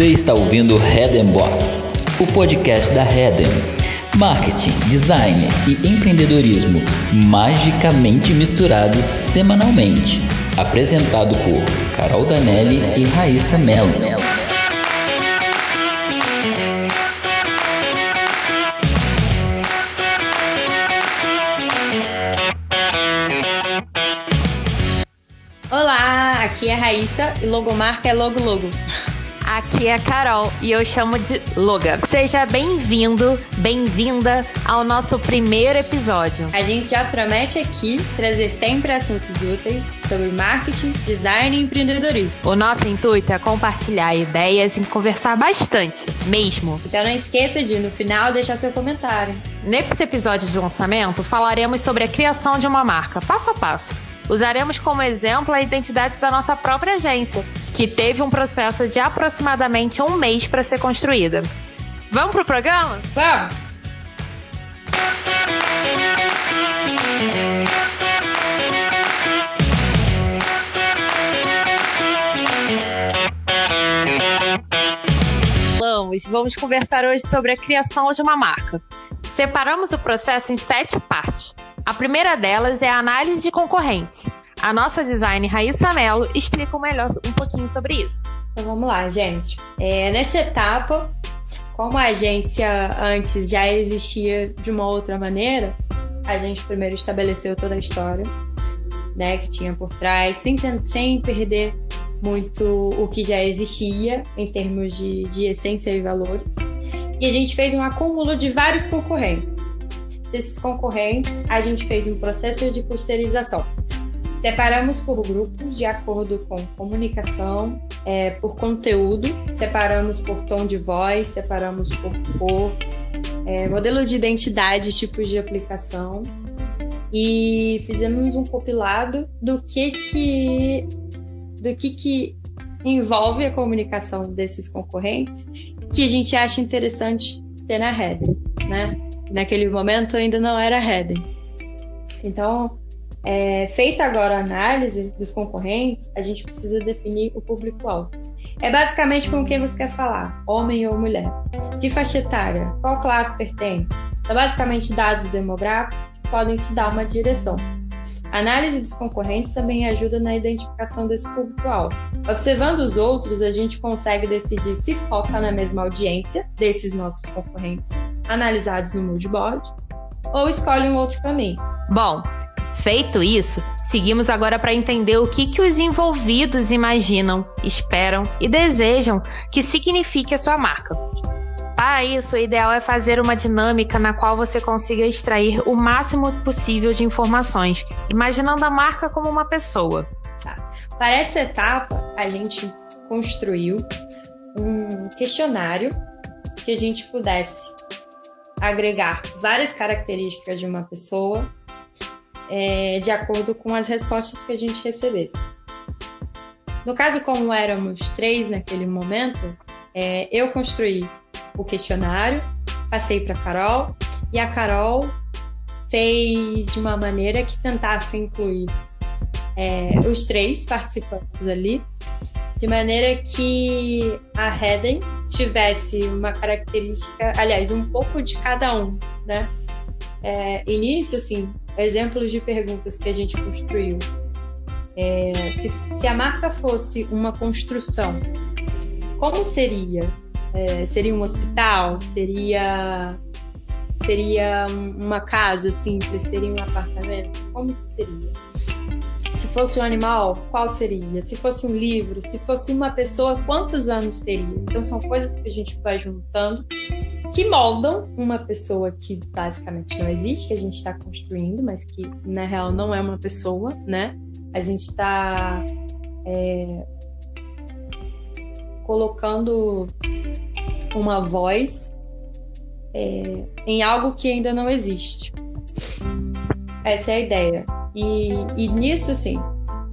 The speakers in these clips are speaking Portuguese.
Você está ouvindo Head Box, o podcast da Head. Marketing, design e empreendedorismo magicamente misturados semanalmente. Apresentado por Carol Danelli e Raíssa Mello. Olá, aqui é a Raíssa e logomarca é logo logo. Aqui é a Carol e eu chamo de Loga. Seja bem-vindo, bem-vinda ao nosso primeiro episódio. A gente já promete aqui trazer sempre assuntos úteis sobre marketing, design e empreendedorismo. O nosso intuito é compartilhar ideias e conversar bastante, mesmo. Então não esqueça de, no final, deixar seu comentário. Nesse episódio de lançamento, falaremos sobre a criação de uma marca, passo a passo. Usaremos como exemplo a identidade da nossa própria agência, que teve um processo de aproximadamente um mês para ser construída. Vamos pro programa? Vamos! Vamos, vamos conversar hoje sobre a criação de uma marca. Separamos o processo em sete partes. A primeira delas é a análise de concorrentes. A nossa design Raíssa Mello explica melhor um pouquinho sobre isso. Então vamos lá, gente. É, nessa etapa, como a agência antes já existia de uma outra maneira, a gente primeiro estabeleceu toda a história né, que tinha por trás, sem, sem perder muito o que já existia em termos de, de essência e valores. E a gente fez um acúmulo de vários concorrentes. Desses concorrentes, a gente fez um processo de clusterização. Separamos por grupos de acordo com comunicação, é, por conteúdo, separamos por tom de voz, separamos por cor, é, modelo de identidade, tipos de aplicação e fizemos um compilado do que que do que que envolve a comunicação desses concorrentes que a gente acha interessante ter na Heading, né? Naquele momento ainda não era Heading. Então, é, feita agora a análise dos concorrentes, a gente precisa definir o público-alvo. É basicamente com quem você quer falar, homem ou mulher. Que faixa etária? Qual classe pertence? São basicamente dados demográficos que podem te dar uma direção. Análise dos concorrentes também ajuda na identificação desse público-alvo. Observando os outros, a gente consegue decidir se foca na mesma audiência desses nossos concorrentes analisados no moodboard ou escolhe um outro caminho. Bom, Feito isso, seguimos agora para entender o que, que os envolvidos imaginam, esperam e desejam que signifique a sua marca. Para isso, o ideal é fazer uma dinâmica na qual você consiga extrair o máximo possível de informações, imaginando a marca como uma pessoa. Tá. Para essa etapa, a gente construiu um questionário que a gente pudesse agregar várias características de uma pessoa é, de acordo com as respostas que a gente recebesse. No caso, como éramos três naquele momento, é, eu construí o questionário, passei para Carol e a Carol fez de uma maneira que tentasse incluir é, os três participantes ali, de maneira que a Heden tivesse uma característica, aliás, um pouco de cada um, né? É, início, assim, exemplos de perguntas que a gente construiu. É, se, se, a marca fosse uma construção, como seria? É, seria um hospital? Seria seria uma casa simples? Seria um apartamento? Como que seria? Se fosse um animal, qual seria? Se fosse um livro, se fosse uma pessoa, quantos anos teria? Então são coisas que a gente vai juntando que moldam uma pessoa que basicamente não existe, que a gente está construindo, mas que na real não é uma pessoa, né? A gente está é, colocando uma voz é, em algo que ainda não existe. Essa é a ideia. E, e nisso, assim,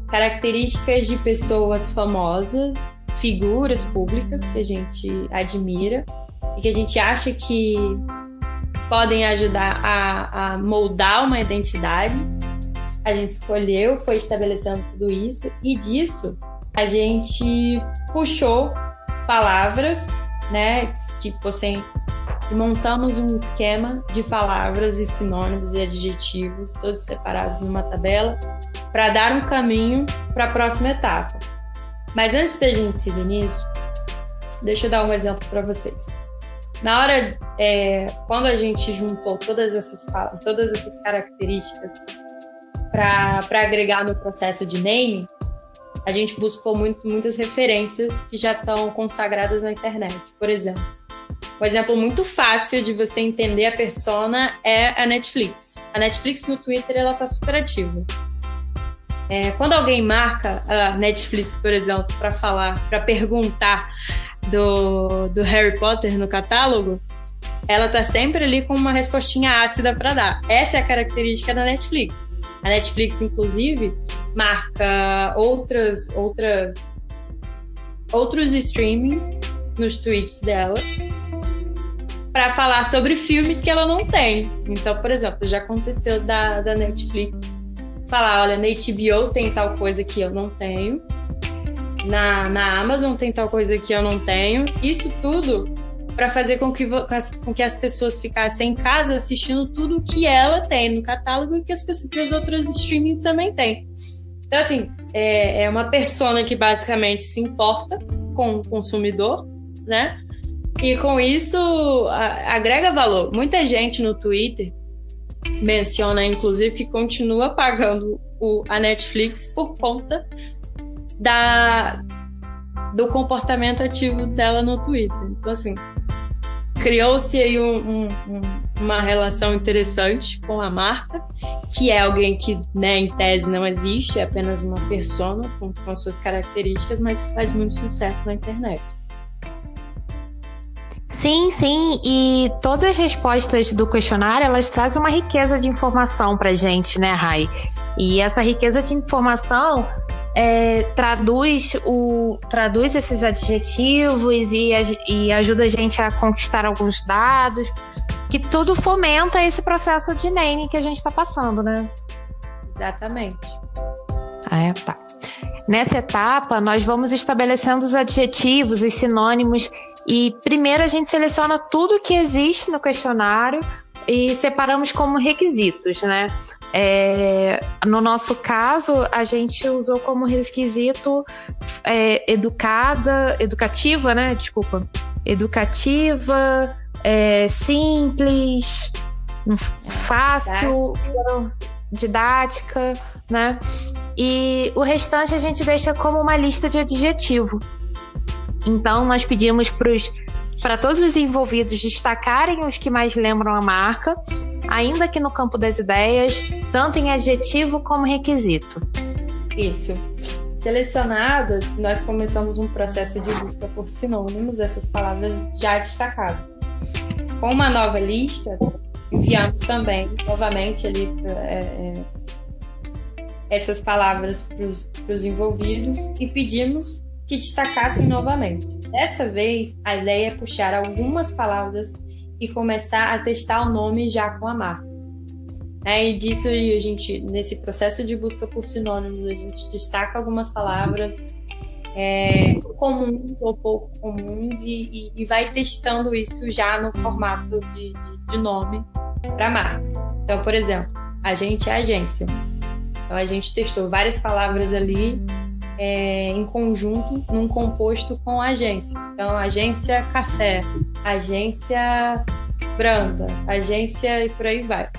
características de pessoas famosas, figuras públicas que a gente admira e que a gente acha que podem ajudar a, a moldar uma identidade. A gente escolheu, foi estabelecendo tudo isso e disso a gente puxou palavras, né, que fossem montamos um esquema de palavras e sinônimos e adjetivos, todos separados numa tabela, para dar um caminho para a próxima etapa. Mas antes da gente seguir nisso, deixa eu dar um exemplo para vocês. Na hora, é, quando a gente juntou todas essas, todas essas características para agregar no processo de naming, a gente buscou muito, muitas referências que já estão consagradas na internet. Por exemplo, um exemplo muito fácil de você entender a persona é a Netflix. A Netflix no Twitter ela tá super ativa. É, quando alguém marca a Netflix, por exemplo, para falar, para perguntar do, do Harry Potter no catálogo, ela tá sempre ali com uma respostinha ácida para dar. Essa é a característica da Netflix. A Netflix, inclusive, marca outras, outras, outros streamings nos tweets dela para falar sobre filmes que ela não tem. Então, por exemplo, já aconteceu da, da Netflix falar, olha, na HBO tem tal coisa que eu não tenho, na, na Amazon tem tal coisa que eu não tenho. Isso tudo para fazer com que, com que as pessoas ficassem em casa assistindo tudo que ela tem no catálogo e que as pessoas que os outros streamings também têm. Então, assim, é, é uma persona que basicamente se importa com o consumidor, né? E com isso a, agrega valor. Muita gente no Twitter menciona, inclusive, que continua pagando o, a Netflix por conta da, do comportamento ativo dela no Twitter. Então, assim, criou-se aí um, um, uma relação interessante com a marca, que é alguém que, né, em tese não existe, é apenas uma persona com, com as suas características, mas que faz muito sucesso na internet. Sim, sim, e todas as respostas do questionário, elas trazem uma riqueza de informação pra gente, né, Rai? E essa riqueza de informação é, traduz, o, traduz esses adjetivos e, e ajuda a gente a conquistar alguns dados, que tudo fomenta esse processo de naming que a gente está passando, né? Exatamente. Ah, é, tá. Nessa etapa, nós vamos estabelecendo os adjetivos, os sinônimos e primeiro a gente seleciona tudo que existe no questionário e separamos como requisitos, né? É, no nosso caso, a gente usou como requisito é, educada, educativa, né? Desculpa, educativa, é, simples, fácil, didática, né? E o restante a gente deixa como uma lista de adjetivo. Então, nós pedimos para todos os envolvidos destacarem os que mais lembram a marca, ainda que no campo das ideias, tanto em adjetivo como requisito. Isso. Selecionadas, nós começamos um processo de busca por sinônimos dessas palavras já destacadas. Com uma nova lista, enviamos também, novamente, ali é, é, essas palavras para os envolvidos e pedimos que destacassem novamente. Dessa vez, a ideia é puxar algumas palavras e começar a testar o nome já com a marca. É, e disso a gente, nesse processo de busca por sinônimos, a gente destaca algumas palavras é, comuns ou pouco comuns e, e, e, vai testando isso já no formato de, de, de nome para marca. Então, por exemplo, a gente é agência. Então, a gente testou várias palavras ali é, em conjunto num composto com a agência. Então, agência café, agência branda, agência e por aí vai.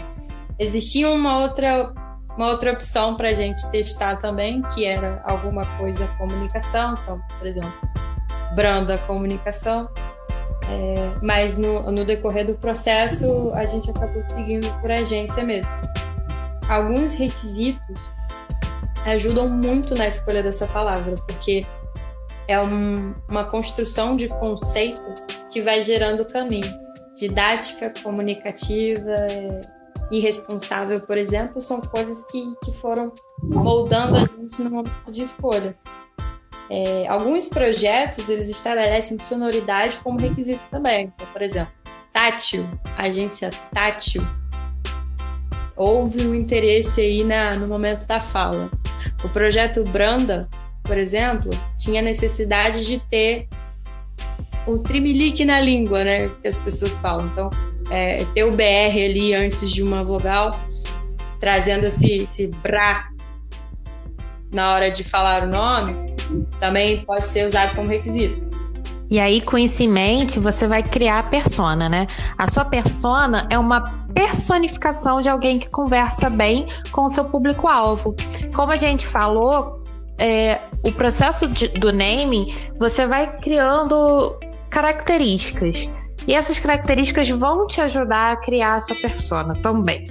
Existia uma outra, uma outra opção para a gente testar também, que era alguma coisa comunicação, então, por exemplo, branda comunicação. É, mas no, no decorrer do processo a gente acabou seguindo por agência mesmo. Alguns requisitos ajudam muito na escolha dessa palavra, porque é um, uma construção de conceito que vai gerando o caminho. Didática, comunicativa e responsável, por exemplo, são coisas que, que foram moldando a gente no momento de escolha. É, alguns projetos eles estabelecem sonoridade como requisito também. Então, por exemplo, tátil, agência tátil. Houve um interesse aí na, no momento da fala. O projeto Branda, por exemplo, tinha necessidade de ter o trimelique na língua, né? Que as pessoas falam. Então, é, ter o BR ali antes de uma vogal, trazendo esse, esse brá na hora de falar o nome, também pode ser usado como requisito. E aí, com isso em mente, você vai criar a persona, né? A sua persona é uma personificação de alguém que conversa bem com o seu público-alvo. Como a gente falou, é, o processo de, do naming, você vai criando características. E essas características vão te ajudar a criar a sua persona também,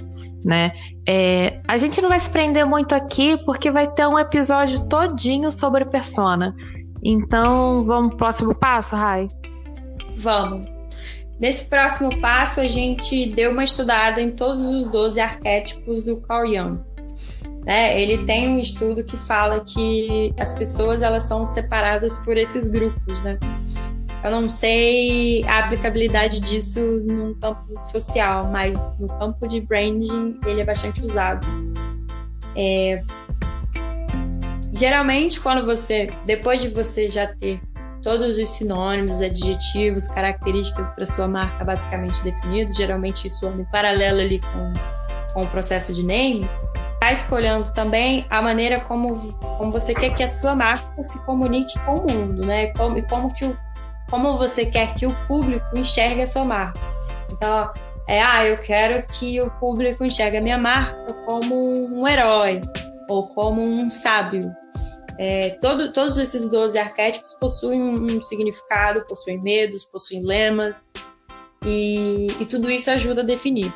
né? É, a gente não vai se prender muito aqui porque vai ter um episódio todinho sobre persona. Então, vamos pro próximo passo, Rai? Vamos. Nesse próximo passo, a gente deu uma estudada em todos os 12 arquétipos do Carl Jung. Né? Ele tem um estudo que fala que as pessoas elas são separadas por esses grupos, né? Eu não sei a aplicabilidade disso no campo social, mas no campo de branding ele é bastante usado. É... Geralmente, quando você, depois de você já ter todos os sinônimos, adjetivos, características para sua marca basicamente definidos, geralmente isso anda em paralelo ali com, com o processo de name, está escolhendo também a maneira como, como você quer que a sua marca se comunique com o mundo, né? Como, e como, que o, como você quer que o público enxergue a sua marca. Então, é, ah, eu quero que o público enxergue a minha marca como um herói ou como um sábio. É, todo, todos esses 12 arquétipos possuem um, significado, possuem medos, possuem lemas, e, e tudo isso ajuda a definir.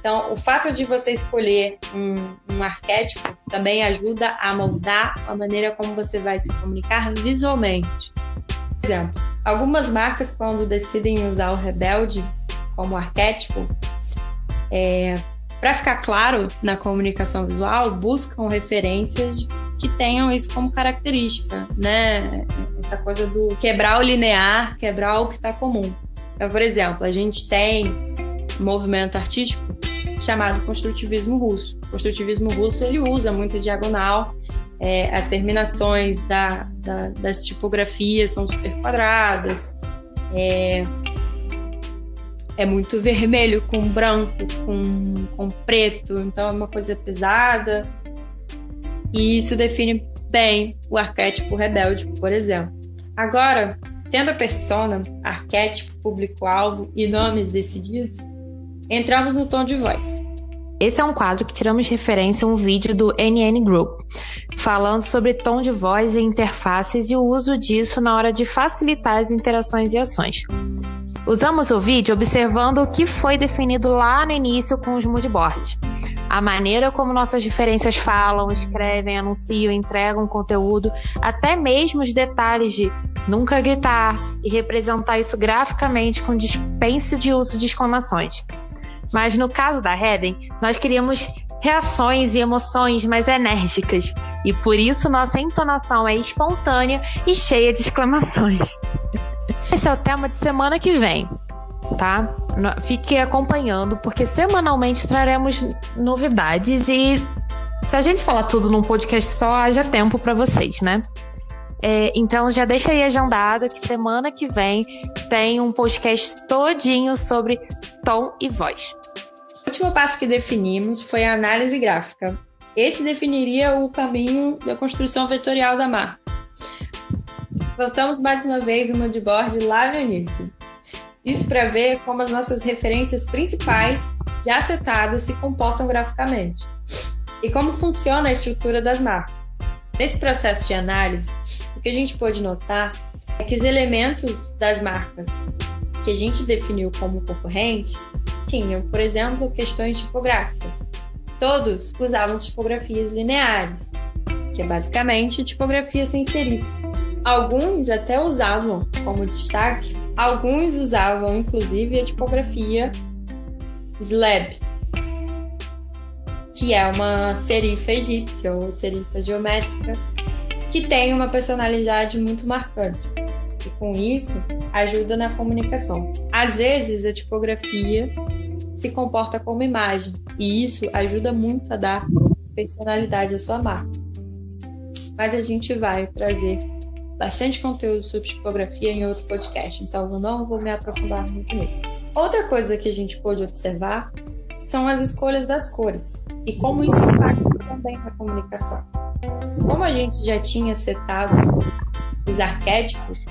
Então, o fato de você escolher um, um arquétipo também ajuda a moldar a maneira como você vai se comunicar visualmente. Por exemplo, algumas marcas, quando decidem usar o rebelde como arquétipo, é, para ficar claro na comunicação visual, buscam referências que tenham isso como característica, né? Essa coisa do quebrar o linear, quebrar o que está comum. Então, por exemplo, a gente tem um movimento artístico chamado construtivismo russo. O construtivismo russo ele usa muito diagonal, é, as terminações da, da, das tipografias são super quadradas, é, é muito vermelho com branco, com, com preto, então é uma coisa pesada. E isso define bem o arquétipo rebelde, por exemplo. Agora, tendo a persona, arquétipo, público-alvo e nomes decididos, entramos no tom de voz. Esse é um quadro que tiramos de referência um vídeo do NN Group, falando sobre tom de voz e interfaces e o uso disso na hora de facilitar as interações e ações. Usamos o vídeo observando o que foi definido lá no início com os moodboards. A maneira como nossas diferenças falam, escrevem, anunciam, entregam conteúdo, até mesmo os detalhes de nunca gritar e representar isso graficamente com dispensa de uso de exclamações. Mas no caso da Heden, nós queríamos reações e emoções mais enérgicas, e por isso nossa entonação é espontânea e cheia de exclamações. Esse é o tema de semana que vem, tá? Fique acompanhando, porque semanalmente traremos novidades e se a gente falar tudo num podcast só, haja tempo para vocês, né? É, então já deixa aí agendado que semana que vem tem um podcast todinho sobre tom e voz. O último passo que definimos foi a análise gráfica. Esse definiria o caminho da construção vetorial da marca. Voltamos mais uma vez no moodboard lá no início. Isso para ver como as nossas referências principais, já setadas, se comportam graficamente. E como funciona a estrutura das marcas. Nesse processo de análise, o que a gente pode notar é que os elementos das marcas que a gente definiu como concorrente tinham, por exemplo, questões tipográficas. Todos usavam tipografias lineares, que é basicamente tipografia sem serif. Alguns até usavam como destaque, alguns usavam inclusive a tipografia slab, que é uma serifa egípcia ou serifa geométrica, que tem uma personalidade muito marcante. E com isso, ajuda na comunicação. Às vezes, a tipografia se comporta como imagem, e isso ajuda muito a dar personalidade à sua marca. Mas a gente vai trazer bastante conteúdo sobre tipografia em outro podcast, então eu não vou me aprofundar muito nisso. Outra coisa que a gente pôde observar são as escolhas das cores e como isso impacta também na comunicação. Como a gente já tinha setado os arquétipos,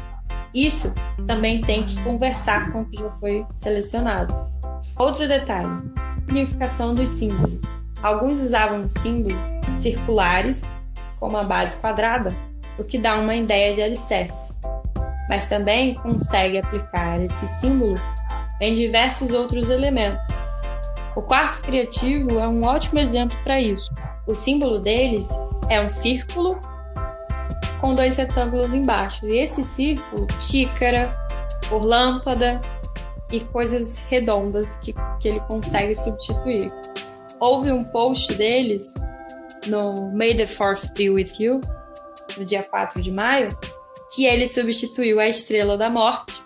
isso também tem que conversar com o que já foi selecionado. Outro detalhe: unificação dos símbolos. Alguns usavam símbolos circulares, como a base quadrada, o que dá uma ideia de alicerce, mas também consegue aplicar esse símbolo em diversos outros elementos. O quarto criativo é um ótimo exemplo para isso. O símbolo deles é um círculo com dois retângulos embaixo. E esse círculo, xícara, por lâmpada e coisas redondas que, que ele consegue substituir. Houve um post deles no May the Fourth Be With You, no dia 4 de maio, que ele substituiu a Estrela da Morte,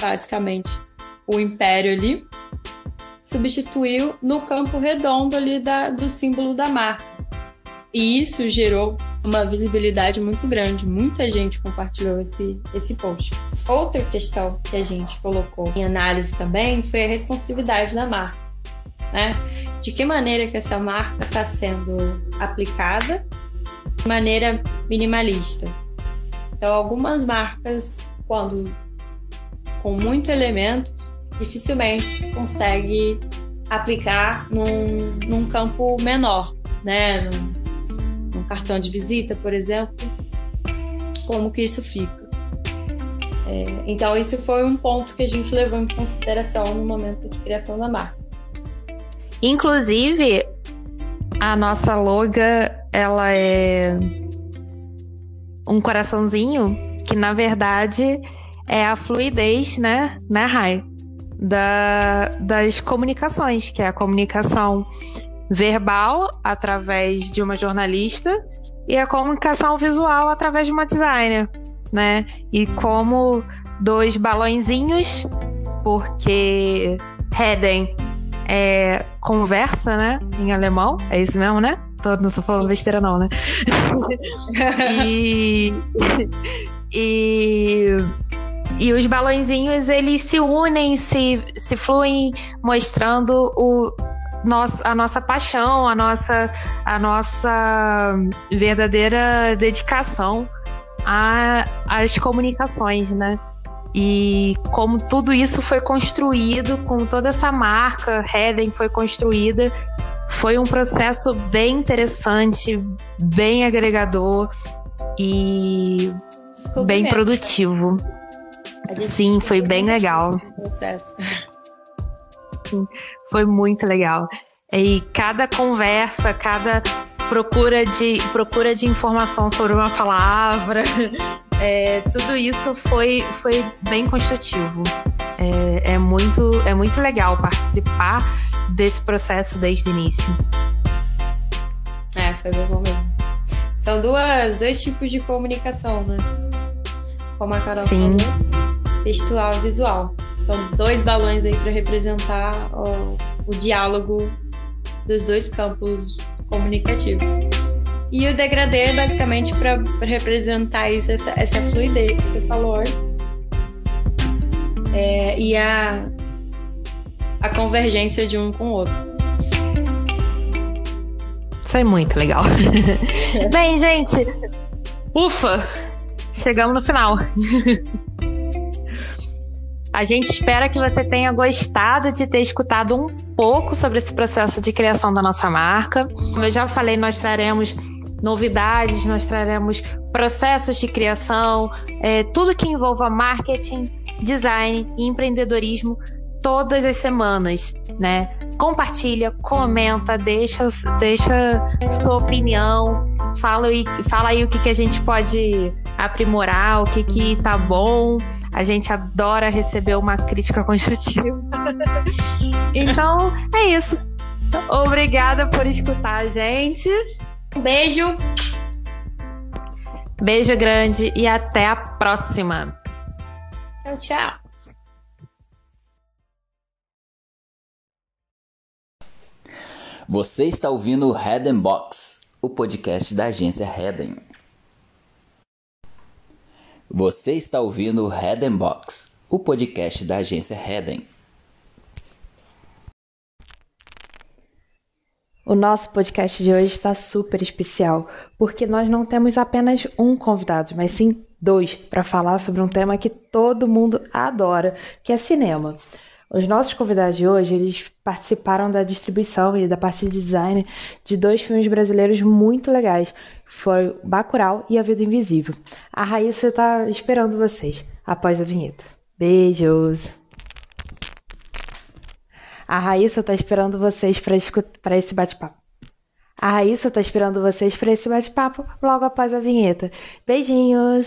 basicamente o Império ali, substituiu no campo redondo ali da, do símbolo da marca. E isso gerou uma visibilidade muito grande. Muita gente compartilhou esse, esse post. Outra questão que a gente colocou em análise também foi a responsividade da marca. Né? De que maneira que essa marca está sendo aplicada maneira minimalista. Então, algumas marcas, quando com muito elemento, dificilmente se consegue aplicar num, num campo menor, né? Num, num cartão de visita, por exemplo, como que isso fica. É, então, isso foi um ponto que a gente levou em consideração no momento de criação da marca. Inclusive, a nossa loga, ela é um coraçãozinho que, na verdade, é a fluidez, né, né, Rai? Da, das comunicações, que é a comunicação verbal através de uma jornalista e a comunicação visual através de uma designer, né? E como dois balõezinhos, porque Heden é conversa, né? Em alemão, é isso mesmo, né? Tô, não tô falando besteira, não, né? e, e, e os balãozinhos eles se unem, se, se fluem, mostrando o, a nossa paixão, a nossa, a nossa verdadeira dedicação às comunicações, né? E como tudo isso foi construído, como toda essa marca Heden foi construída, foi um processo bem interessante, bem agregador e bem produtivo. Sim, foi bem legal. Processo. Foi muito legal. E cada conversa, cada procura de, procura de informação sobre uma palavra, é, tudo isso foi, foi bem construtivo. É, é, muito, é muito legal participar desse processo desde o início. É, foi bem bom mesmo. São duas, dois tipos de comunicação, né? Como a Carol Sim. falou, textual e visual. São dois balões aí para representar o, o diálogo dos dois campos comunicativos. E o degradê é basicamente para representar isso, essa, essa fluidez que você falou antes. É, e a, a convergência de um com o outro. Isso é muito legal. Bem, gente, ufa! Chegamos no final. A gente espera que você tenha gostado de ter escutado um pouco sobre esse processo de criação da nossa marca. Como eu já falei, nós traremos novidades, nós traremos processos de criação, é, tudo que envolva marketing, design e empreendedorismo todas as semanas, né? Compartilha, comenta, deixa, deixa sua opinião, fala fala aí o que, que a gente pode aprimorar, o que, que tá bom. A gente adora receber uma crítica construtiva. então, é isso. Obrigada por escutar a gente. Um beijo. Beijo grande e até a próxima. Tchau, tchau. Você está ouvindo o Head Box, o podcast da agência Headen. Você está ouvindo o Head Box, o podcast da agência Head. O nosso podcast de hoje está super especial, porque nós não temos apenas um convidado, mas sim dois, para falar sobre um tema que todo mundo adora, que é cinema. Os nossos convidados de hoje, eles participaram da distribuição e da parte de design de dois filmes brasileiros muito legais, foi Bacurau e A Vida Invisível. A Raíssa está esperando vocês após a vinheta. Beijos! A Raíssa está esperando vocês para esse bate-papo. A Raíssa está esperando vocês para esse bate-papo logo após a vinheta. Beijinhos!